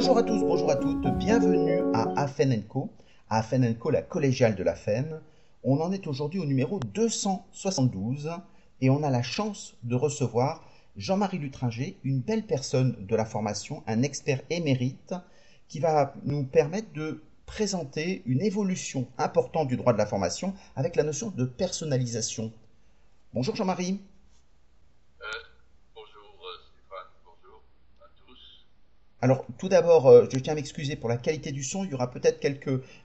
Bonjour à tous, bonjour à toutes, bienvenue à Afen Co, à Afen Co, la collégiale de l'AFEN. On en est aujourd'hui au numéro 272 et on a la chance de recevoir Jean-Marie Lutringer, une belle personne de la formation, un expert émérite qui va nous permettre de présenter une évolution importante du droit de la formation avec la notion de personnalisation. Bonjour Jean-Marie. Alors tout d'abord, euh, je tiens à m'excuser pour la qualité du son. Il y aura peut-être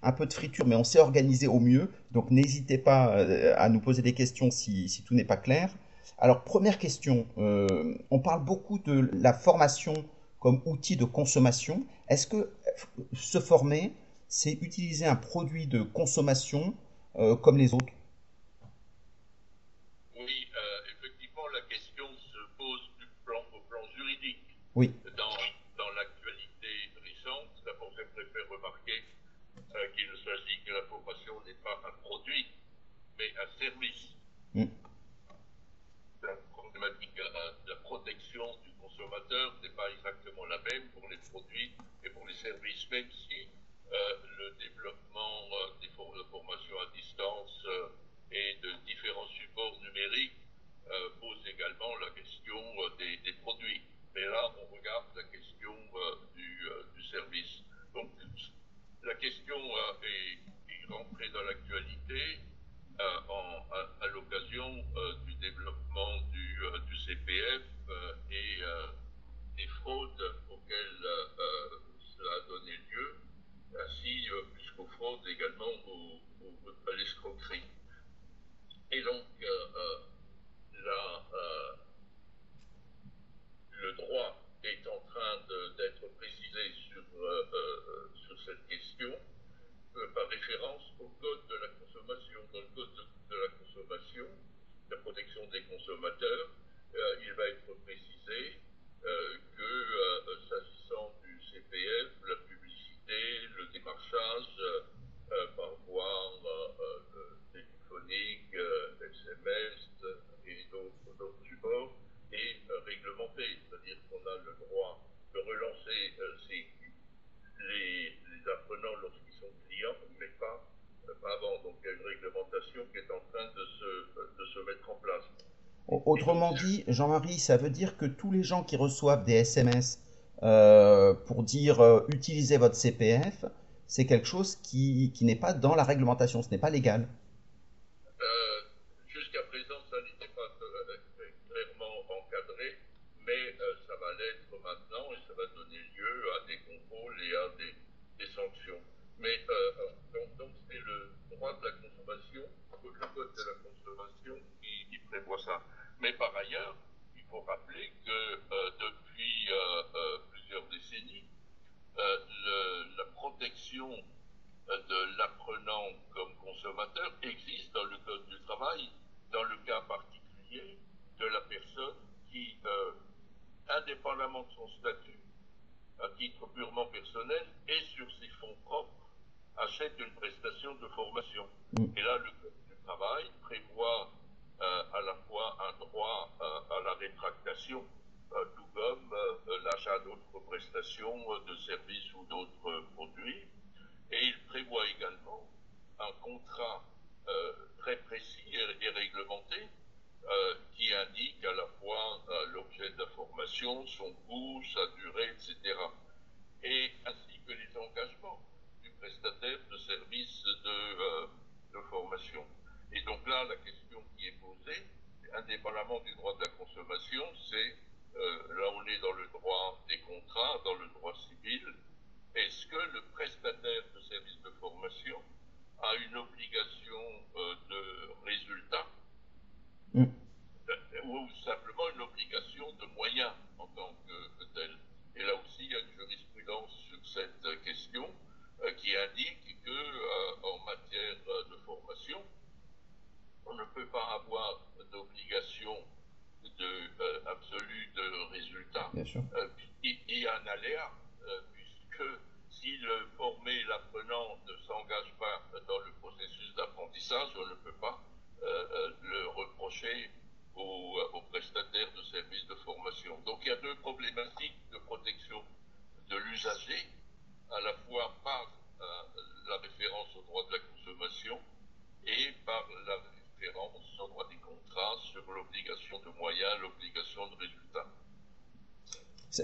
un peu de friture, mais on s'est organisé au mieux. Donc n'hésitez pas euh, à nous poser des questions si, tout n'est pas clair. Alors première question, euh, on parle beaucoup de la formation comme outil de consommation. Est-ce que se former, c'est utiliser un produit de consommation comme les autres? Oui, effectivement, la question se pose du plan, au plan juridique. Oui. un service. Mm. La problématique de la protection du consommateur n'est pas exactement la même pour les produits et pour les services, même si euh, le développement euh, des formes de formation à distance et de différents supports numériques pose également la Jean-Marie, ça veut dire que tous les gens qui reçoivent des SMS euh, pour dire euh, utilisez votre CPF, c'est quelque chose qui n'est pas dans la réglementation, ce n'est pas légal.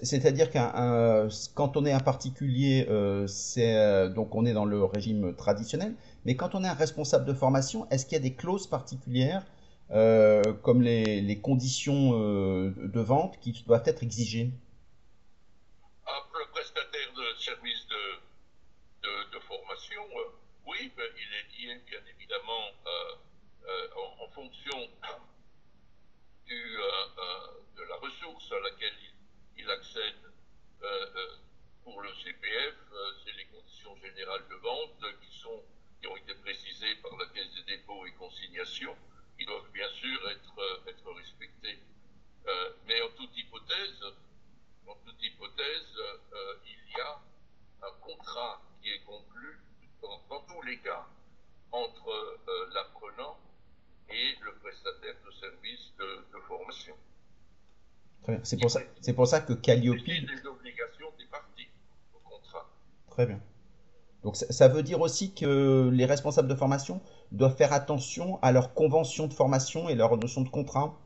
c'est-à-dire qu'un quand on est un particulier, euh, c'est euh, donc on est dans le régime traditionnel. Mais quand on est un responsable de formation, est-ce qu'il y a des clauses particulières euh, comme les conditions de vente qui doivent être exigées? c'est pour ça, que Calliope. des obligations des parties au contrat. Très bien. Donc ça, ça, veut dire aussi que les responsables de formation doivent faire attention à leurs conventions de formation et leurs notions de contrat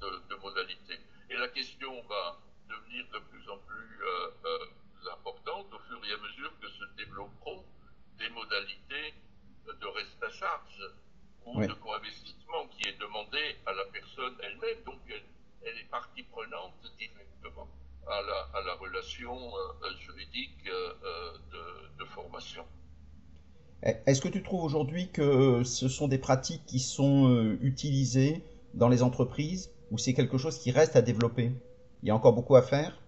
de, modalités. Et la question va devenir de plus en plus euh, euh, importante au fur et à mesure que se développeront des modalités de reste à charge ou de co-investissement qui est demandé à la personne elle-même. Donc elle, est partie prenante directement à la, à la relation euh, juridique de formation. Eh, est-ce que tu trouves aujourd'hui que ce sont des pratiques qui sont utilisées dans les entreprises ou c'est quelque chose qui reste à développer. Il y a encore beaucoup à faire.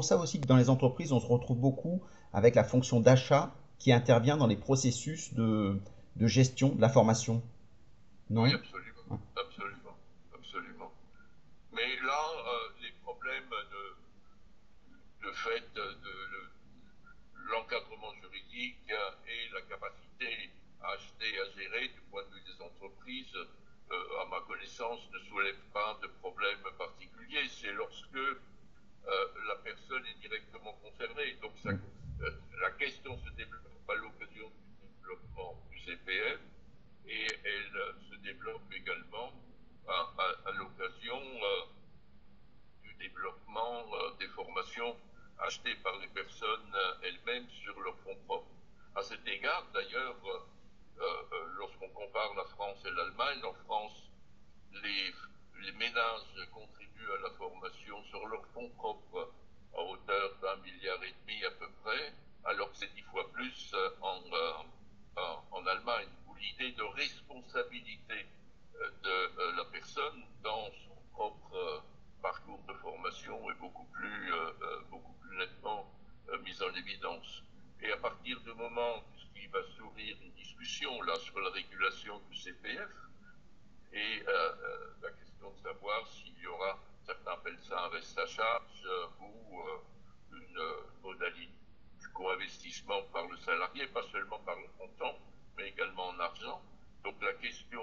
pour ça aussi que dans les entreprises, on se retrouve beaucoup avec la fonction d'achat qui intervient dans les processus de, gestion de la formation. Donc la question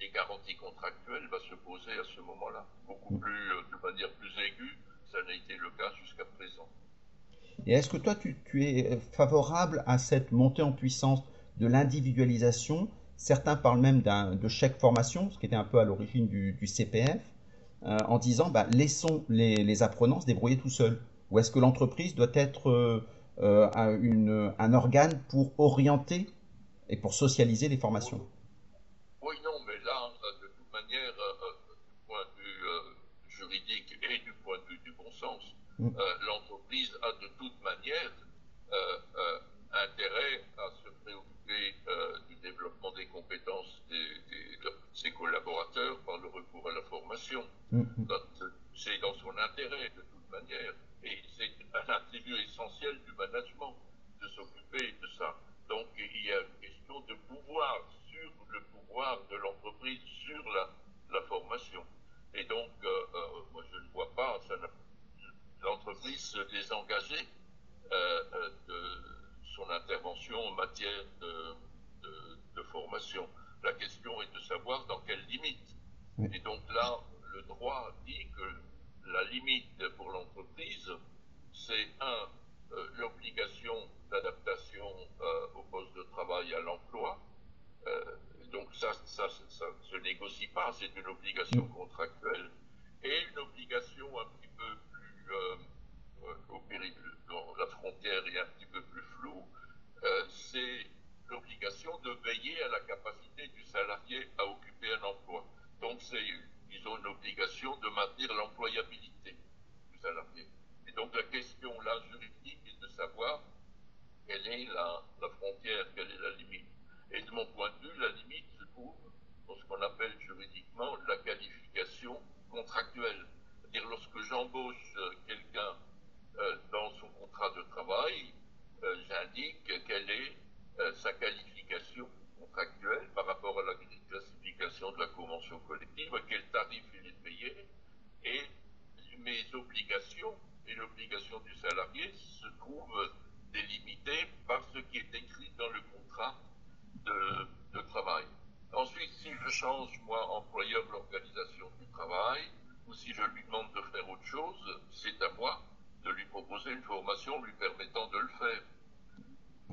des garanties contractuelles va se poser à ce moment-là, beaucoup mm. plus, euh, de manière plus aiguë, ça n'a été le cas jusqu'à présent. Et est-ce que toi, tu, es euh, favorable à cette montée en puissance de l'individualisation? Certains parlent même de chèque formation, ce qui était un peu à l'origine du, CPF, euh, en disant bah, laissons les, apprenants se débrouiller tout seuls. Ou est-ce que l'entreprise doit être un organe pour orienter et pour socialiser les formations Oui, non, mais là, de toute manière, du point de vue juridique et du point de vue du bon sens, mm. l'entreprise a de toute manière intérêt à se préoccuper du développement des compétences de ses collaborateurs par le recours à la formation. Mm-hmm. C'est dans son intérêt, de toute manière. Et c'est un attribut essentiel du management de s'occuper de ça. Donc il y a une question de pouvoir sur le pouvoir de l'entreprise sur la, la, formation. Et donc, euh, euh, moi je ne vois pas l'entreprise se désengager euh, de son intervention en matière de, de, formation. La question est de savoir dans quelles limites. Et donc là, le droit dit que la limite pour l'entreprise, c'est un, euh, d'adaptation euh, au poste de travail à l'emploi. Euh, donc ça, ça, ça, se négocie pas, c'est une obligation contractuelle. Et une obligation un petit peu plus au périple, dont la frontière est un petit peu plus floue, c'est l'obligation de veiller à la capacité du salarié à occuper un emploi. Donc c'est, disons, une obligation de maintenir l'employabilité du salarié. Et donc la question là juridique est de savoir quelle est la, frontière, quelle est la limite. Et de mon point de vue, la limite se trouve dans ce qu'on appelle juridiquement la qualification contractuelle. C'est-à-dire lorsque j'embauche quelqu'un euh, dans son contrat de travail, euh, j'indique quelle est euh, sa qualification contractuelle par rapport à la classification de la convention collective, à quel tarif il est payé, et mes obligations et l'obligation du salarié se trouvent délimitées par ce qui est écrit dans le contrat de, travail. Ensuite, si je change, moi, employeur, l'organisation du travail, ou si je lui demande de faire autre chose, c'est à moi de lui proposer une formation lui permettant de le faire.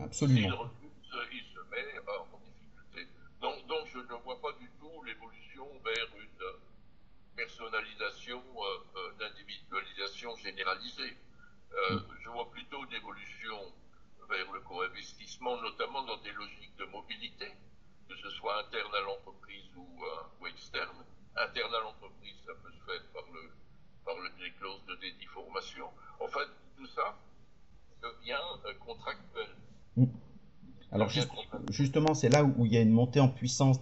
Absolument. S'il refuse, il se met en difficulté. Donc, donc je ne vois pas du tout l'évolution vers une personnalisation, euh, d'individualisation généralisée. Euh, je vois plutôt une évolution vers le co-investissement, notamment dans des logiques de mobilité, que ce soit interne à l'entreprise ou, euh, ou, externe. Interne à l'entreprise, ça peut se faire par, le, par les clauses de dédiformation. En fait, tout ça devient contractuel. Mm. Alors justement, c'est là où il y a une montée en puissance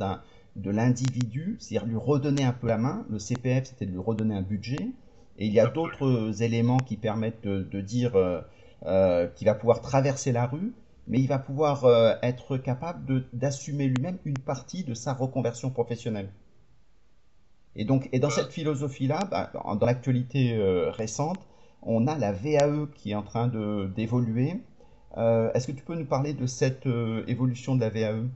de l'individu, c'est-à-dire lui redonner un peu la main. Le CPF, c'était de lui redonner un budget. Et il y a d'autres éléments qui permettent de, dire euh, euh, qu'il va pouvoir traverser la rue, mais il va pouvoir euh, être capable d'assumer lui-même une partie de sa reconversion professionnelle. Et donc, et dans cette philosophie-là, bah, dans l'actualité récente, on a la VAE qui est en train d'évoluer. Est-ce que tu peux nous parler de cette évolution de la VAE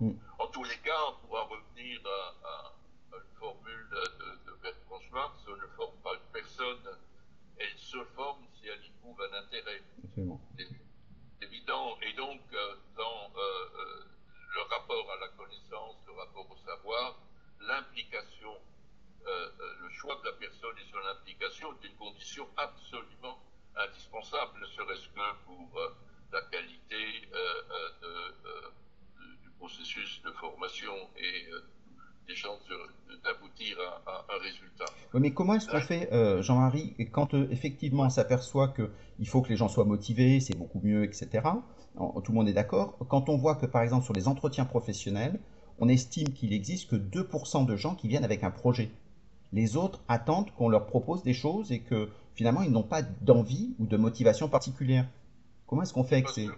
Mm. En tous les cas, on pourra revenir à, une formule de, de Bertrand Schwartz, on ne forme pas une personne, elle se forme si elle y trouve un intérêt. C'est évident. Et donc, euh, dans euh, euh, le rapport à la connaissance, le rapport au savoir, l'implication, le choix de la personne est une condition absolument indispensable, ne serait-ce que pour la qualité de processus de formation et euh, des chances d'aboutir à, un résultat? Oui, mais comment est-ce qu'on fait, euh, Jean-Marie, quand euh, effectivement on s'aperçoit qu'il faut que les gens soient motivés, c'est beaucoup mieux, etc. tout le monde est d'accord. Quand on voit que, par exemple, sur les entretiens professionnels, on estime qu'il existe que 2% de gens qui viennent avec un projet. Les autres attendent qu'on leur propose des choses et que finalement ils n'ont pas d'envie ou de motivation particulière. Comment est-ce qu'on fait avec ces...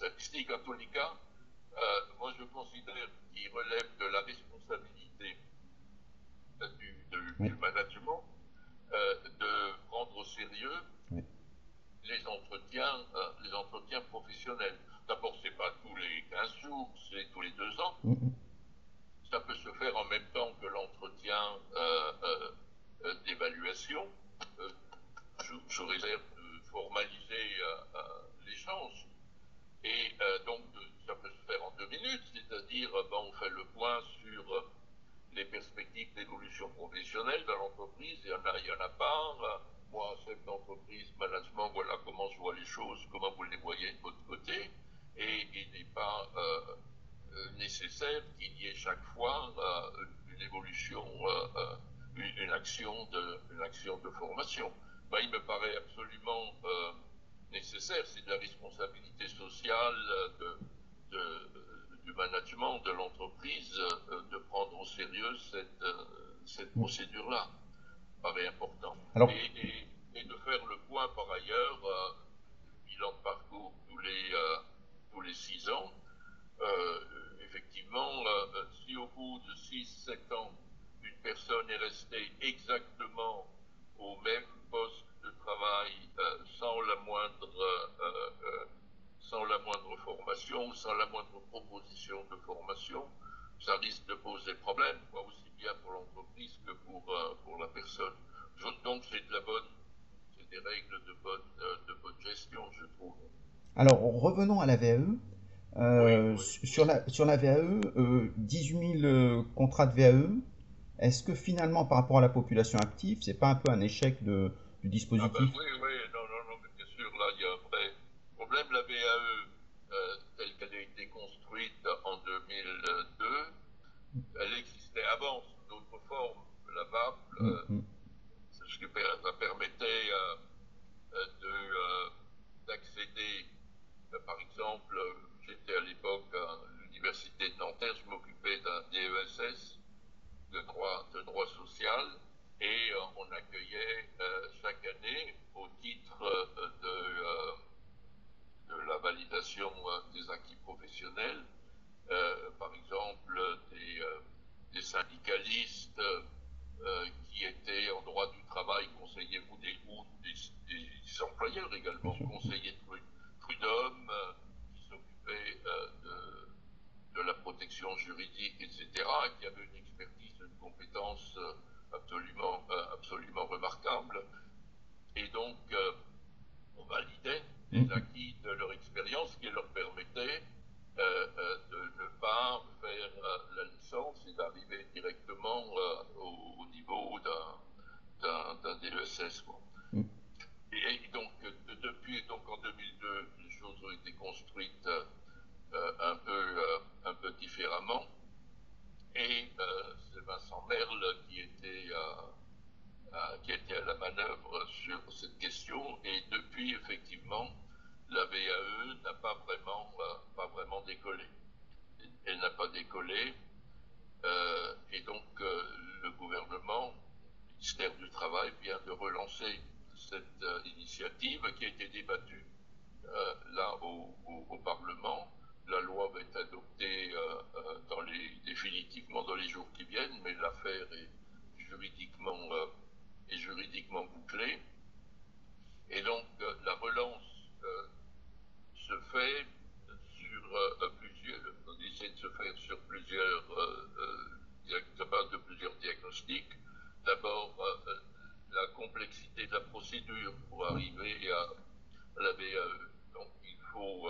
statistique, en tous les cas, euh, moi je considère qu'il relève de la responsabilité euh, du, management euh, de prendre au sérieux les entretiens, les entretiens professionnels. D'abord, c'est pas tous les 15 jours, c'est tous les deux ans. Ça peut se faire en même temps que l'entretien d'évaluation. Je, je, réserve de formaliser l'échange. Et donc, ça peut se faire en deux minutes, c'est-à-dire, ben, on fait le point sur les perspectives d'évolution professionnelle dans l'entreprise. Il y en a, il y en a pas. Moi, chef d'entreprise, management, voilà comment je vois les choses, comment vous les voyez de votre côté. Et il n'est pas euh, euh, nécessaire qu'il y ait chaque fois euh, une évolution, une, action de, une action de formation. Ben, il me paraît absolument nécessaire, c'est de la responsabilité sociale de, de du management de l'entreprise de prendre au sérieux cette, cette procédure-là. Paraît important. Et, et, de faire le point par ailleurs, euh, bilan de parcours tous les, tous les six ans. effectivement, si au bout de 6-7 ans, une personne est restée exactement au même poste de travail sans la moindre sans la formation, sans la moindre proposition de formation, ça risque de poser problème, aussi bien pour l'entreprise que pour, euh, pour la personne. Donc c'est de la bonne, c'est des règles de bonne, euh, de bonne gestion, je trouve. Alors revenons à la VAE. Euh, sur, la, sur la VAE, 18 000 contrats de VAE, est-ce que finalement par rapport à la population active, c'est pas un peu un échec de, du dispositif? Ah ben Oui, oui, non, non, non, mais bien sûr, là il y a un vrai problème. La VAE, euh, telle qu'elle a été construite en 2002, elle existait avant sous d'autres formes. La VAP. ce qui permettait euh, d'accéder, par exemple, j'étais à l'époque à l'université de Nanterre, je m'occupais d'un DESS de droit, de droit social et on accueillait chaque année au titre de de la validation euh, des acquis professionnels, euh, par exemple des, euh, des syndicalistes qui étaient en droit du travail, conseillers ou des, des, employeurs également, conseillers de prud'homme, qui s'occupaient de, de, la protection juridique, etc., qui avaient une expertise, une compétence absolument, absolument remarquable. Et donc, on validait les mmh. acquis de leur expérience qui leur permettait euh, euh, de ne pas faire euh, la licence et d'arriver directement au, niveau d'un DESS. Mmh. Et, donc, depuis donc en 2002, les choses ont été construites un, peu, un peu différemment. Et c'est Vincent Merle qui était qui était à la manœuvre sur cette question. Et depuis, effectivement, la VAE n'a pas vraiment, euh, pas vraiment décollé. Elle n'a pas décollé. Euh, et donc, euh, le gouvernement, le ministère du Travail, vient de relancer cette initiative qui a été débattue là au, Parlement. La loi va être adoptée les, définitivement dans les jours qui viennent, mais l'affaire est juridiquement est juridiquement bouclé. Et donc, euh, la relance euh, se fait sur euh, plusieurs, on essaie se faire sur plusieurs, de plusieurs diagnostics. D'abord, la complexité de la procédure pour arriver à, la VAE. Donc, il faut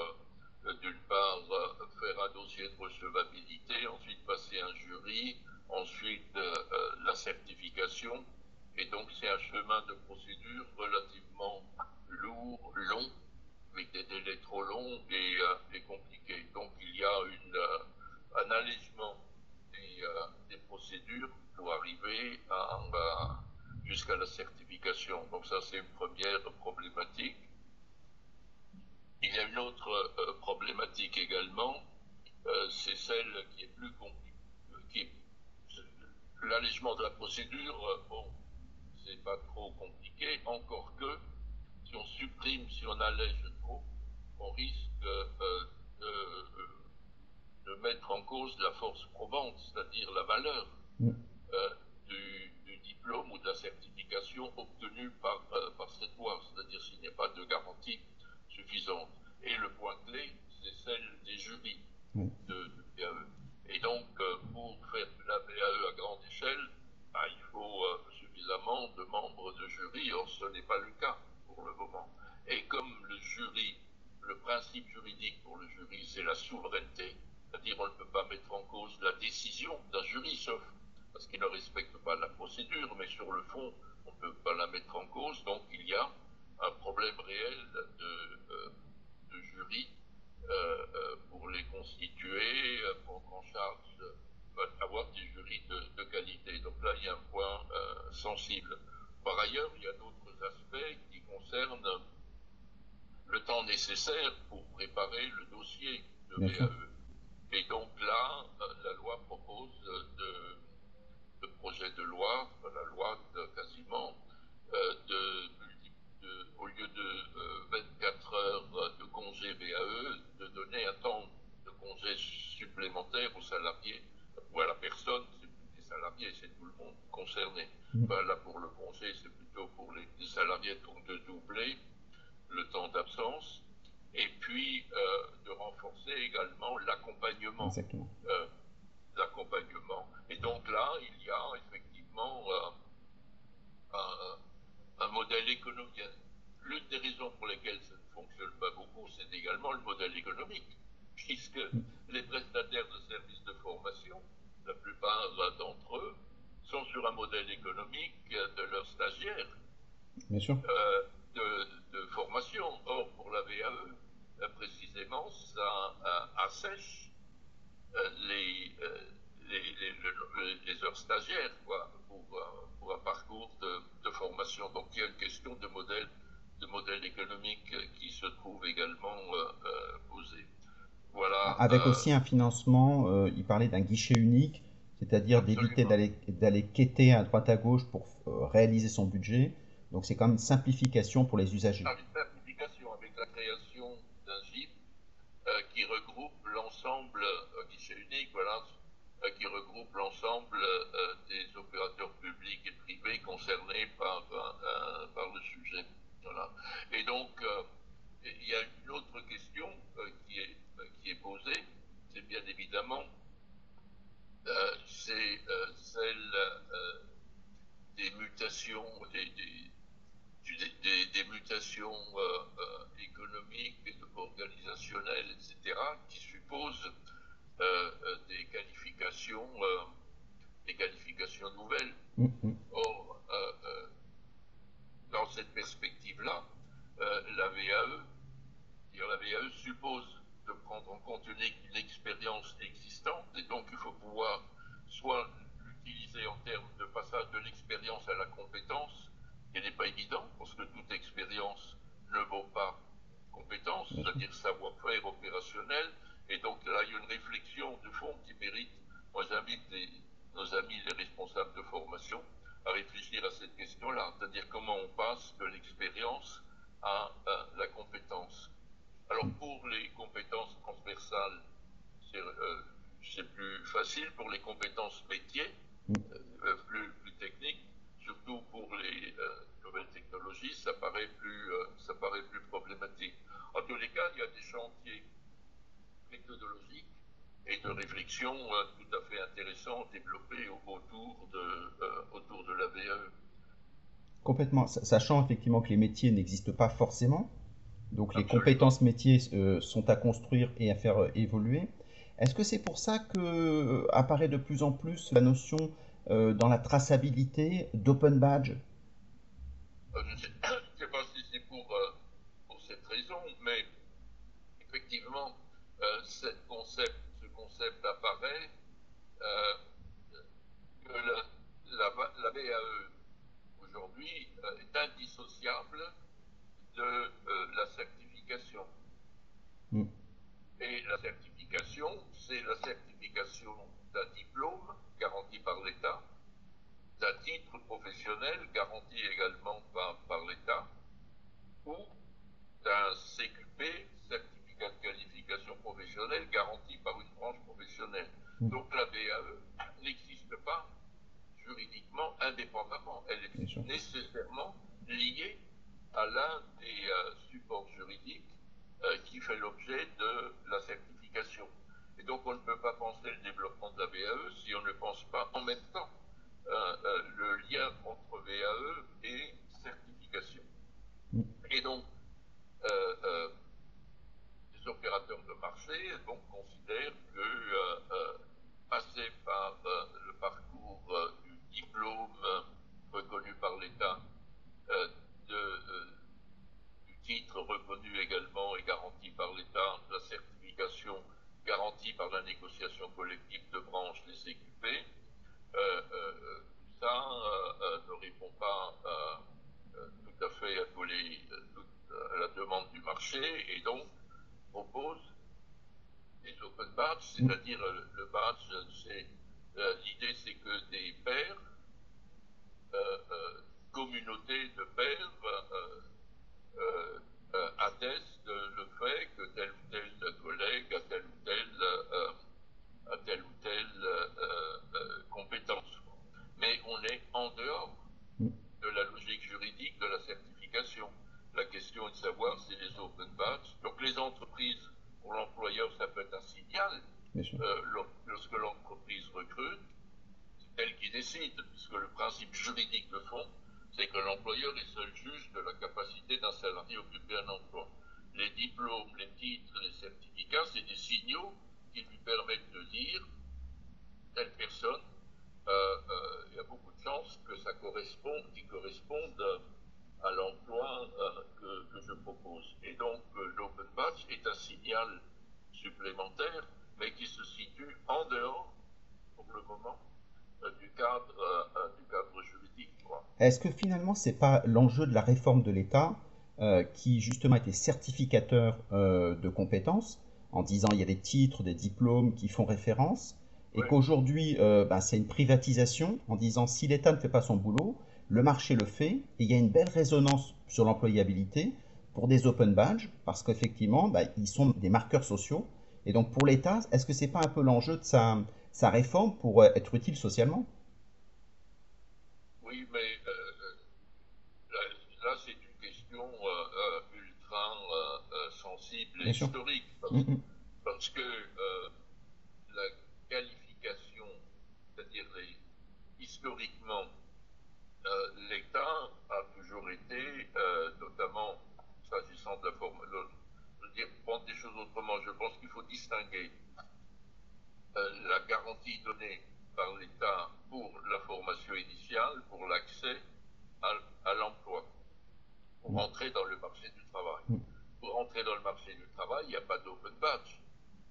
d'une part faire un dossier de recevabilité, ensuite passer un jury, ensuite la certification, et donc c'est un chemin de procédure relativement lourd, long, avec des délais trop longs et, euh, compliqués. Donc il y a euh, un allègement des, euh, des, procédures pour arriver jusqu'à la certification. Donc ça c'est une première problématique. Il y a une autre problématique également, c'est celle qui est plus compliquée. L'allègement de la procédure, bon, c'est pas trop compliqué, encore que si on supprime, si on allège trop, on risque euh, de, mettre en cause la force probante, c'est-à-dire la valeur euh, du, diplôme ou de la certification obtenue par, euh, par cette loi, c'est-à-dire s'il n'y a pas de garantie suffisante. Et le point clé, c'est celle des jurys de, BAE. Et donc, euh, pour faire de la BAE à grande échelle, bah, il faut suffisamment de membres de jury, or ce n'est pas le cas pour le moment. Et comme le jury, le principe juridique pour le jury, c'est la souveraineté, c'est-à-dire on ne peut pas mettre en cause la décision d'un jury, sauf parce qu'il ne respecte pas la procédure, mais sur le fond, on ne peut pas la mettre en cause. Donc il y a un problème réel de, euh, jury euh, euh, pour les constituer, pour qu'en charge avoir des jurys de, qualité. Donc là, il y a un point sensible. Par ailleurs, il y a d'autres aspects qui concernent le temps nécessaire pour préparer le dossier de BAE. Et donc là, la loi propose de projet de loi, la loi quasiment, euh, de, au lieu de 24 euh, heures de congé BAE, de donner un temps de congé supplémentaire aux salariés, ou à la personne, c'est plus des salariés, c'est tout le monde concerné. Mm. Ben, là, pour le congé, c'est plutôt pour les, salariés, donc de doubler le temps d'absence, et puis euh, de renforcer également l'accompagnement. Exactement d'accompagnement. Et donc là, il y a effectivement euh, un, modèle économique. L'une des raisons pour lesquelles ça ne fonctionne pas beaucoup, c'est également le modèle économique, puisque les prestataires de services de formation, la plupart d'entre eux, sont sur un modèle économique de leurs stagiaires euh, de, formation. Or, pour la VAE, euh, précisément, ça assèche euh, les, euh, les, les, heures stagiaires quoi, pour, euh, pour un parcours de, formation. Donc il y a une question de modèle, de modèle économique qui se trouve également posée. Voilà, Avec aussi un financement, il parlait d'un guichet unique, c'est-à-dire d'éviter d'aller quêter à droite à gauche pour réaliser son budget. Donc c'est quand même une simplification pour les usagers. Ah, simplification avec la création d'un GIP qui regroupe l'ensemble unique, voilà, euh, qui regroupe l'ensemble euh, des opérateurs publics et privés concernés par, euh, par le sujet. Voilà. Et donc, il y a une autre question qui, est, qui est posée, c'est bien évidemment c'est celle des mutations, des, des, des, mutations économiques, organisationnelles, etc., qui supposent euh, euh, des qualifications, euh, des qualifications nouvelles. Mm-hmm. Or, dans cette perspective-là, la VAE, la VAE suppose de prendre en compte une, expérience existante et donc il faut pouvoir soit en termes de passage de l'expérience à la compétence, qui n'est pas évident parce que toute expérience ne vaut pas compétence, c'est-à-dire savoir-faire opérationnel, et donc là, il y a une réflexion de fond qui mérite. Moi, j'invite nos amis, les responsables de formation, à réfléchir à cette question-là, c'est-à-dire comment on passe de l'expérience à, la compétence. Alors pour les compétences transversales, c'est euh, plus facile. Pour les compétences métiers, plus, plus, techniques, surtout pour les euh, nouvelles technologies, ça paraît plus, ça paraît plus problématique. En tous les cas, il y a des chantiers méthodologique et de réflexion euh, tout à fait intéressant développé autour de, euh, autour de la VAE. Complètement, sachant effectivement que les métiers n'existent pas forcément, donc les compétences métiers euh, sont à construire et à faire évoluer. Est-ce que c'est pour ça que apparaît de plus en plus la notion dans la traçabilité d'open badge? Je ne sais, pas si c'est pour, pour cette raison, mais effectivement, euh, cette concept, ce concept apparaît, euh, que la, la, BAE aujourd'hui euh, est indissociable de la certification. Mm. Et la certification, c'est la certification d'un diplôme garanti par l'État, d'un titre professionnel garanti également par, l'État, ou d'un CQP, certificat de qualification professionnelle, garanti par une branche professionnelle. Hmm. Donc la BAE n'existe pas juridiquement indépendamment, elle est nécessairement liée à l'un des euh, supports juridiques euh, qui fait l'objet de la certification. Et donc on ne peut pas penser le développement de la VAE si on ne pense pas en même temps euh, euh, le lien entre VAE et certification. Mm. Et donc, euh, les opérateurs de marché considèrent que passer par le parcours du diplôme Est-ce que finalement, c'est pas l'enjeu de la réforme de l'État euh, qui justement était certificateur euh, de compétences en disant il y a des titres, des diplômes qui font référence et qu'aujourd'hui euh, ben, c'est une privatisation en disant si l'État ne fait pas son boulot, le marché le fait et il y a une belle résonance sur l'employabilité pour des open badges parce qu'effectivement ben, ils sont des marqueurs sociaux. Et donc pour l'État est-ce que c'est pas un peu l'enjeu de sa, sa réforme pour être utile socialement? Oui, mais euh, là, c'est une question euh, ultra euh, historique. Parce, que la qualification, c'est-à-dire historiquement, l'État a toujours été, notamment s'agissant de la forme, je veux dire, prendre des choses autrement, je pense qu'il faut distinguer la garantie donnée par l'État pour la formation initiale, pour l'accès à, l'emploi, pour entrer dans le marché du travail. Pour entrer dans le marché du travail, il n'y a pas d'open badge.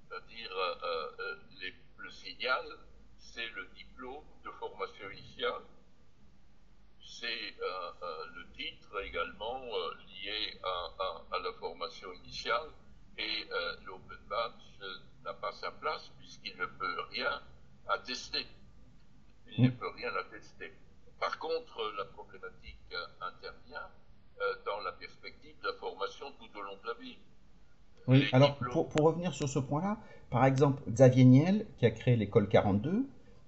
C'est-à-dire, euh, euh, le signal, c'est le diplôme de formation initiale. C'est euh, le titre également lié à, à, la formation initiale. Et l'open badge n'a pas sa place puisqu'il ne peut rien attester il ne peut rien attester. Par contre, la problématique intervient euh, dans la perspective de la formation tout au long de la vie. Oui, alors pour, pour, revenir sur ce point-là, par exemple, Xavier Niel, qui a créé l'école 42,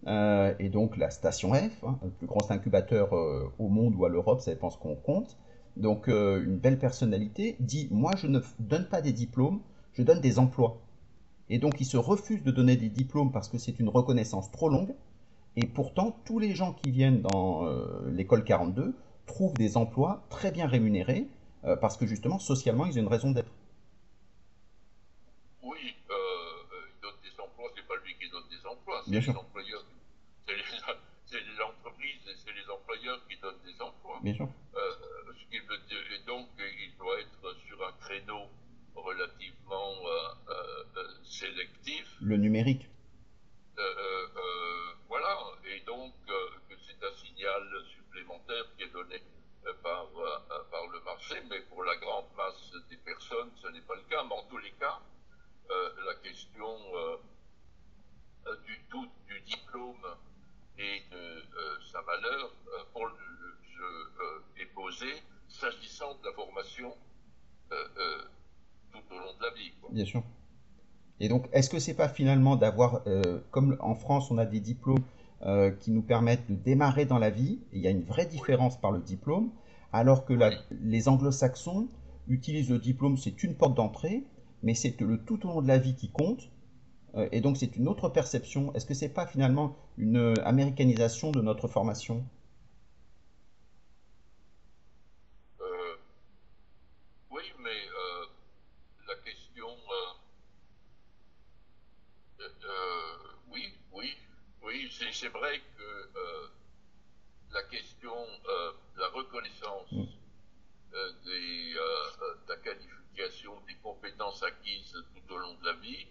euh, et donc la station F, hein, le plus grand incubateur euh, au monde ou à l'Europe, ça dépend ce qu'on compte, donc une belle personnalité, dit Moi, je ne donne pas des diplômes, je donne des emplois. Et donc, il se refuse de donner des diplômes parce que c'est une reconnaissance trop longue. Et pourtant, tous les gens qui viennent dans euh, l'école 42 trouvent des emplois très bien rémunérés euh, parce que justement, socialement, ils ont une raison d'être. Oui, euh, il donne des emplois, c'est pas lui qui donne des emplois, c'est les employeurs, c'est l'entreprise et c'est les employeurs qui donnent des emplois. Bien sûr. ce qui veut dire, et donc, il doit être sur un créneau relativement sélectif. Le numérique. Voilà, et donc euh, que c'est un signal supplémentaire qui est donné euh, par, euh, par le marché, mais pour la grande masse des personnes, ce n'est pas le cas. Mais en tous les cas, la question du tout du diplôme et de sa valeur pour le, je, est posée s'agissant de la formation tout au long de la vie. Bien sûr. Et donc, est-ce que c'est pas finalement d'avoir, euh, comme en France, on a des diplômes euh, qui nous permettent de démarrer dans la vie, et il y a une vraie différence par le diplôme, alors que les anglo-saxons utilisent le diplôme, c'est une porte d'entrée, mais c'est le tout au long de la vie qui compte, euh, et donc c'est une autre perception. Est-ce que c'est pas finalement une américanisation de notre formation c'est vrai que la question de la reconnaissance mm. des, de la qualification des compétences acquises tout au long de la vie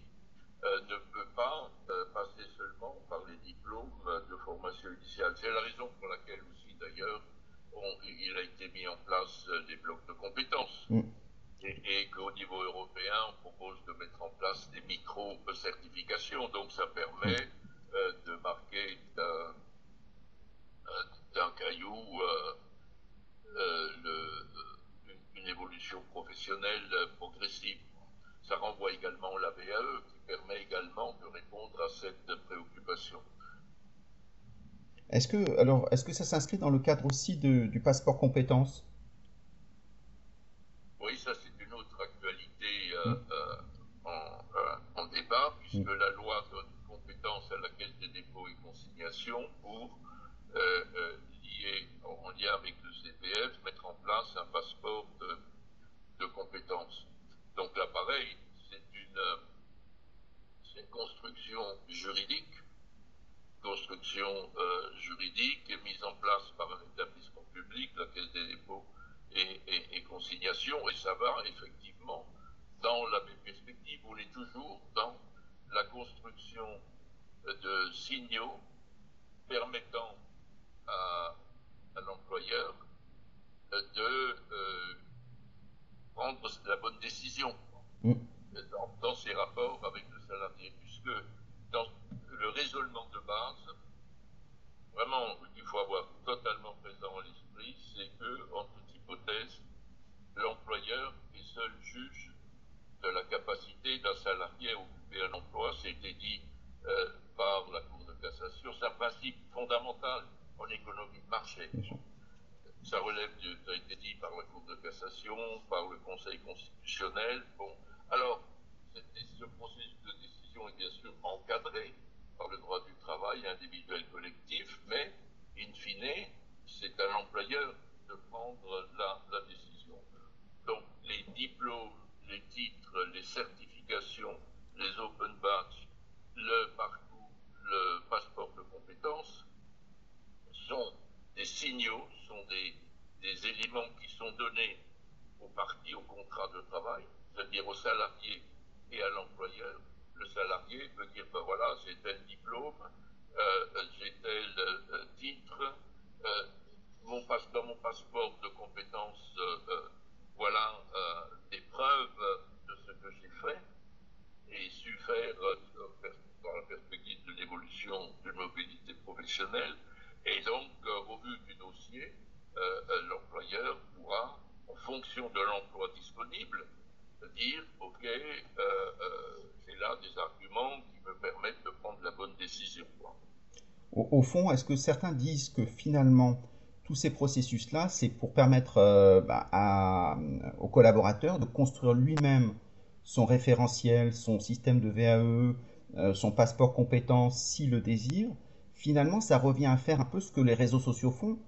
ne peut pas passer seulement par les diplômes de formation initiale. C'est la raison pour laquelle aussi d'ailleurs il a été mis en place des blocs de compétences. Mm et, qu'au niveau européen, on propose de mettre en place des micro-certifications. Donc ça permet euh, de marquer d'un caillou euh, euh, une, évolution professionnelle progressive. Ça renvoie également la VAE qui permet également de répondre à cette préoccupation. Est-ce que, alors, est-ce que ça s'inscrit dans le cadre aussi du passeport compétences Oui, ça c'est euh, euh, euh, en, débat, puisque mm. la loi donne compétence à la Caisse des dépôts et consignations pour, lier, en lien avec le CPF, mettre en place un passeport de, de compétences. Donc là, pareil, c'est une, une, construction juridique, construction juridique mise en place par un établissement public, la Caisse des dépôts et, et, et consignations, et ça va effectivement dans la même perspective, on est toujours dans la construction de signaux permettant à, l'employeur de euh, prendre la bonne décision mm. dans, ses rapports avec le salarié, puisque dans le raisonnement de base, vraiment, qu'il faut avoir totalement présent à l'esprit, c'est que, en toute hypothèse, l'employeur est seul juge de la capacité d'un salarié à occuper un emploi, c'était dit euh, par la Cour de cassation. C'est un principe fondamental en économie de marché. Ça relève, de, ça a été dit par la Cour de cassation, par le Conseil constitutionnel. Bon, alors, ce processus est bien sûr encadré par le droit du travail individuel collectif, mais in fine, c'est à l'employeur de prendre la, la décision. Donc, les diplômes les titres, les certifications, les open badges, le parcours, le passeport de compétences sont des signaux, sont des, des éléments qui sont donnés aux parties au contrat de travail, c'est-à-dire aux salariés et à l'employeur. Le salarié peut dire, ben voilà, j'ai tel diplôme, euh, j'ai tel euh, titre, euh, mon, dans mon passeport de compétences, voilà des preuves de ce que j'ai fait et su faire dans la perspective de l'évolution de mobilité professionnelle. Et donc, au vu du dossier, l'employeur pourra, en fonction de l'emploi disponible, dire, OK, j'ai là des arguments qui me permettent de prendre la bonne décision. au fond, est-ce que certains disent que finalement, tous ces processus-là, c'est pour permettre euh, bah, à, au collaborateur de construire lui-même son référentiel, son système de VAE, euh, son passeport compétence s'il le désire? Finalement, ça revient à faire un peu ce que les réseaux sociaux font.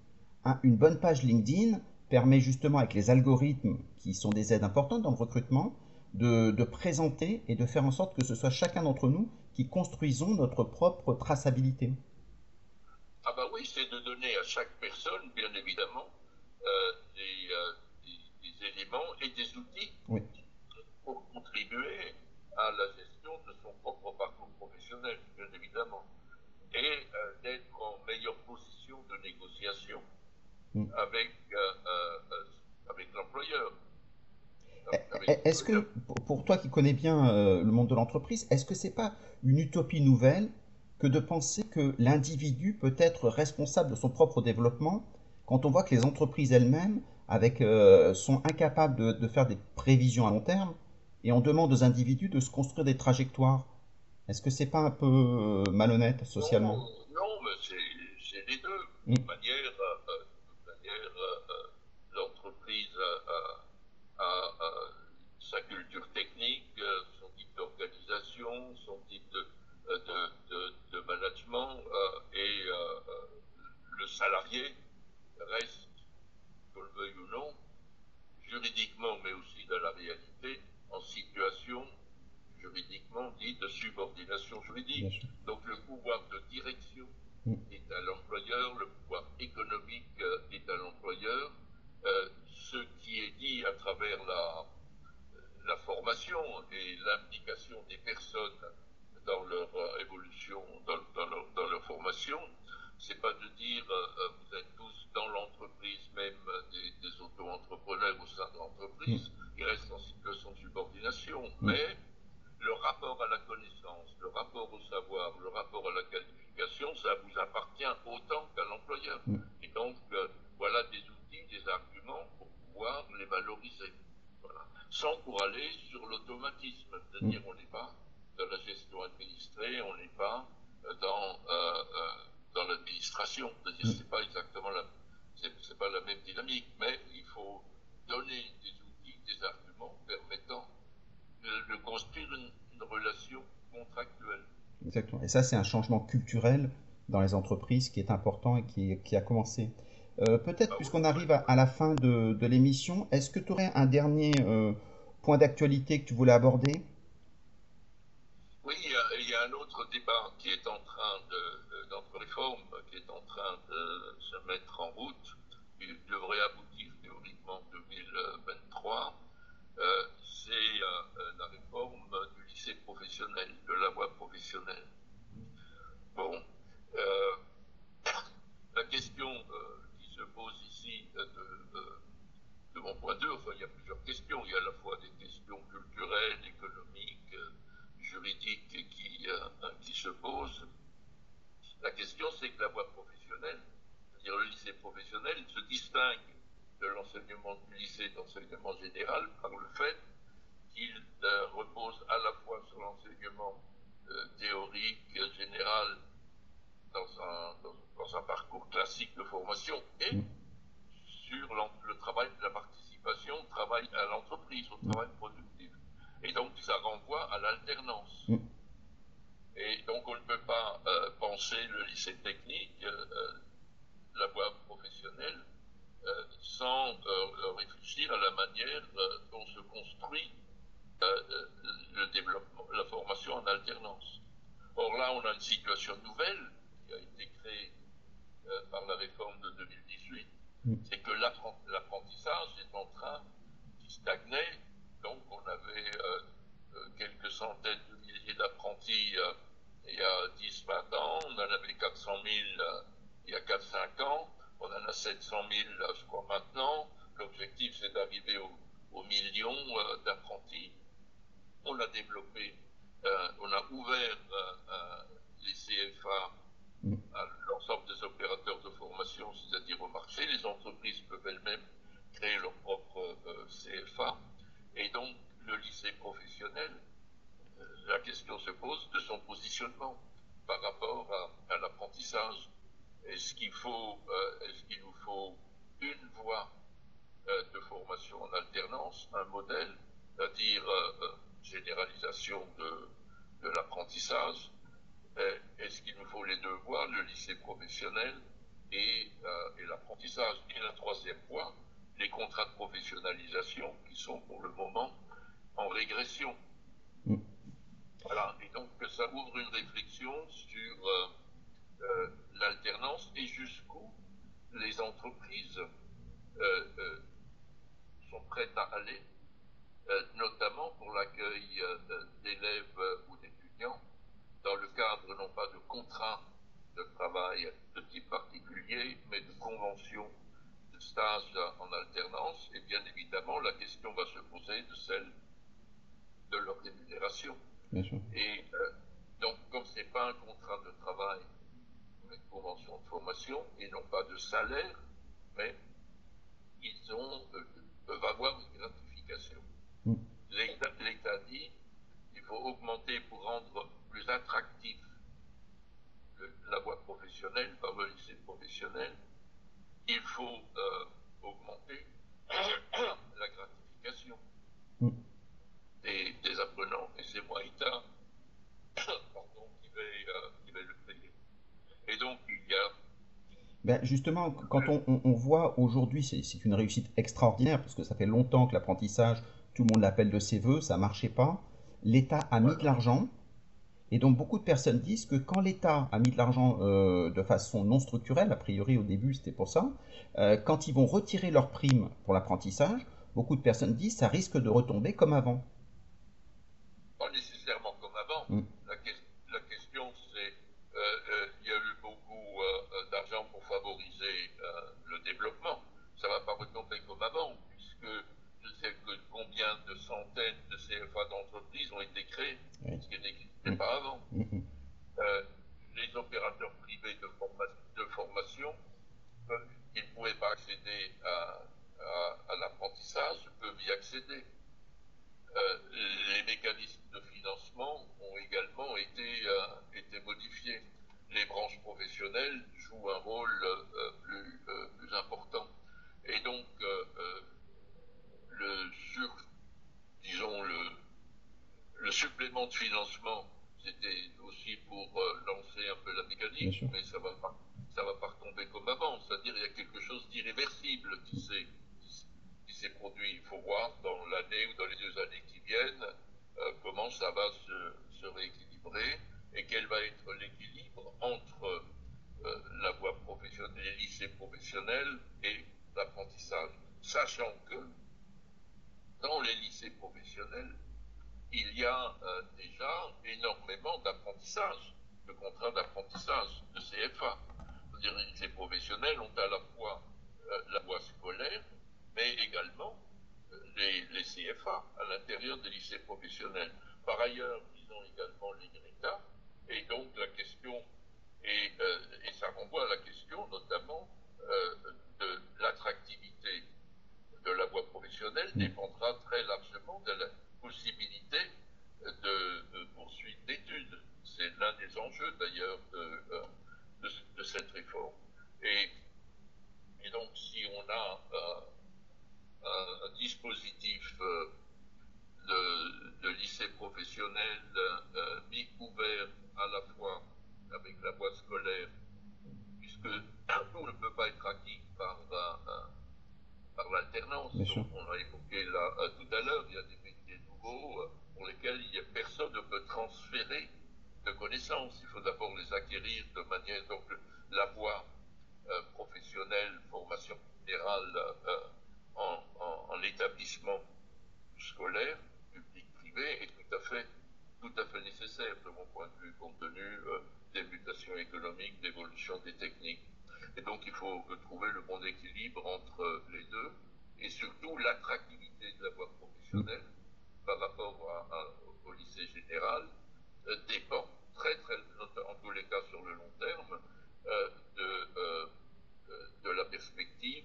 une bonne page LinkedIn permet justement, avec les algorithmes qui sont des aides importantes dans le recrutement, de, de présenter et de faire en sorte que ce soit chacun d'entre nous qui construisons notre propre traçabilité. Ah bah oui, c'est de donner à chaque personne, bien évidemment, euh, euh, des, éléments et des outils pour contribuer à la gestion de son propre parcours professionnel, bien évidemment, et euh, d'être en meilleure position de négociation mm. avec, avec l'employeur. Eh, eh, est-ce que, pour toi qui connais bien le monde de l'entreprise, est-ce que c'est pas une utopie nouvelle que de penser que l'individu peut être responsable de son propre développement quand on voit que les entreprises elles-mêmes avec, euh, sont incapables de, faire des prévisions à long terme et on demande aux individus de se construire des trajectoires? Est-ce que c'est pas un peu euh, malhonnête socialement? Non, mais c'est les deux. De toute manière, de subordination juridique. Donc le pouvoir de direction mm. est à l'employeur, le ça, c'est un changement culturel dans les entreprises qui est important et qui, a commencé. Euh, peut-être, puisqu'on arrive à, la fin de, l'émission, est-ce que tu aurais un dernier euh, point d'actualité que tu voulais aborder? Oui, il y, a, un autre débat qui est en train de, qui est en train de se mettre en route. Il devrait aboutir théoriquement en 2023. Euh, c'est la réforme du lycée professionnel, de la voie professionnelle. développé, euh, on a ouvert pension et non pas de salaire, mais ils ont, euh, peuvent avoir une gratification. Hmm. L'État dit il faut augmenter pour rendre plus attractif la voie professionnelle, par le lycée professionnel. Il faut euh, augmenter la gratification hmm. des, des apprenants. Et c'est moi, État, ben justement, quand on, voit aujourd'hui, c'est une réussite extraordinaire, parce que ça fait longtemps que l'apprentissage, tout le monde l'appelle de ses voeux, ça ne marchait pas. L'État a mis de l'argent, et donc beaucoup de personnes disent que quand l'État a mis de l'argent euh, de façon non structurelle, a priori au début c'était pour ça, euh, quand ils vont retirer leurs primes pour l'apprentissage, beaucoup de personnes disent que ça risque de retomber comme avant. bagong dispositif euh, de, lycée professionnel euh, mis couvert à la fois avec la voie scolaire, puisque tout ne peut pas être acquis par un par l'alternance. On l'a évoqué là euh, tout à l'heure, il y a des métiers nouveaux euh, pour lesquels il a personne ne peut transférer de connaissances. Il faut d'abord les acquérir de manière. Donc, la voie euh, professionnelle, formation générale établissement scolaire, public-privé, est tout à fait tout à fait nécessaire de mon point de vue, compte tenu des mutations économiques, d'évolution des techniques. Et donc il faut trouver le bon équilibre entre les deux et surtout l'attractivité de la voie professionnelle par rapport au lycée général euh, dépend très très, en tous les cas sur le long terme, euh, euh, de la perspective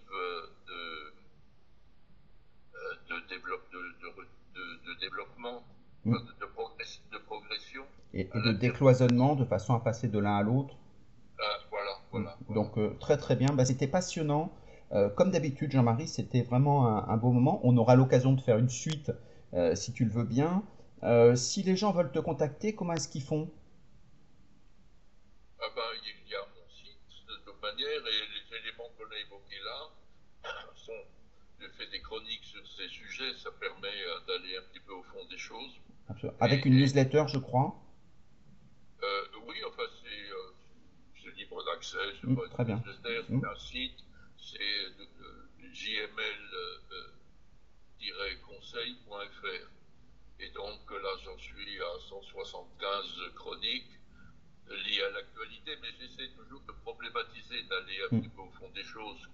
de, de, développement, mmh. de, progression. Et, et de décloisonnement de façon à passer de l'un à l'autre donc euh, très très bien, bah, c'était passionnant. Euh, comme d'habitude, Jean-Marie, c'était vraiment un, beau moment. On aura l'occasion de faire une suite euh, si tu le veux bien. si les gens veulent te contacter, comment est-ce qu'ils font? Ah ben, Il y a mon site de toute manière et les éléments qu'on a évoqués là sont. J'ai fait des chroniques sur ces sujets, ça permet d'aller un petit peu au fond des choses. Avec une newsletter, je crois. oui, enfin, c'est d'accès, je mmh, très bien. c'est mmh. un site, c'est jml-conseil.fr. Et donc là, j'en suis à 175 chroniques liées à l'actualité, mais j'essaie toujours de problématiser, d'aller un mmh. petit peu au fond des choses.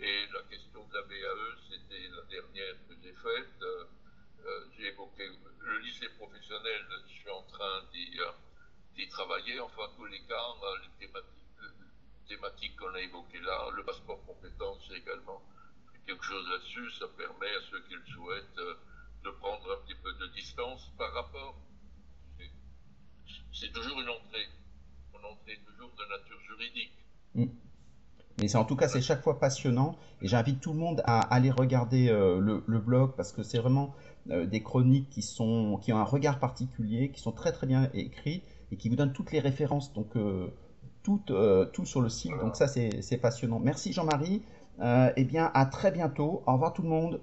Et la question de la BAE, c'était la dernière que j'ai faite. Euh, euh, j'ai évoqué le lycée professionnel, je suis en train d'y euh, travailler. Enfin, tous les cas, les thématiques thématique qu'on a évoquée là, le passeport compétence également quelque chose là-dessus, ça permet à ceux qui le souhaitent de prendre un petit peu de distance par rapport. C'est toujours une entrée, une entrée toujours de nature juridique. Mm. Mais en tout cas, c'est chaque fois passionnant et j'invite tout le monde à aller regarder euh, le, blog parce que c'est vraiment euh, des chroniques qui, sont, qui ont un regard particulier, qui sont très très bien écrites et qui vous donnent toutes les références. Donc, tout, euh, tout sur le site. Donc ça, c'est passionnant. Merci Jean-Marie. Eh bien, à très bientôt. Au revoir tout le monde.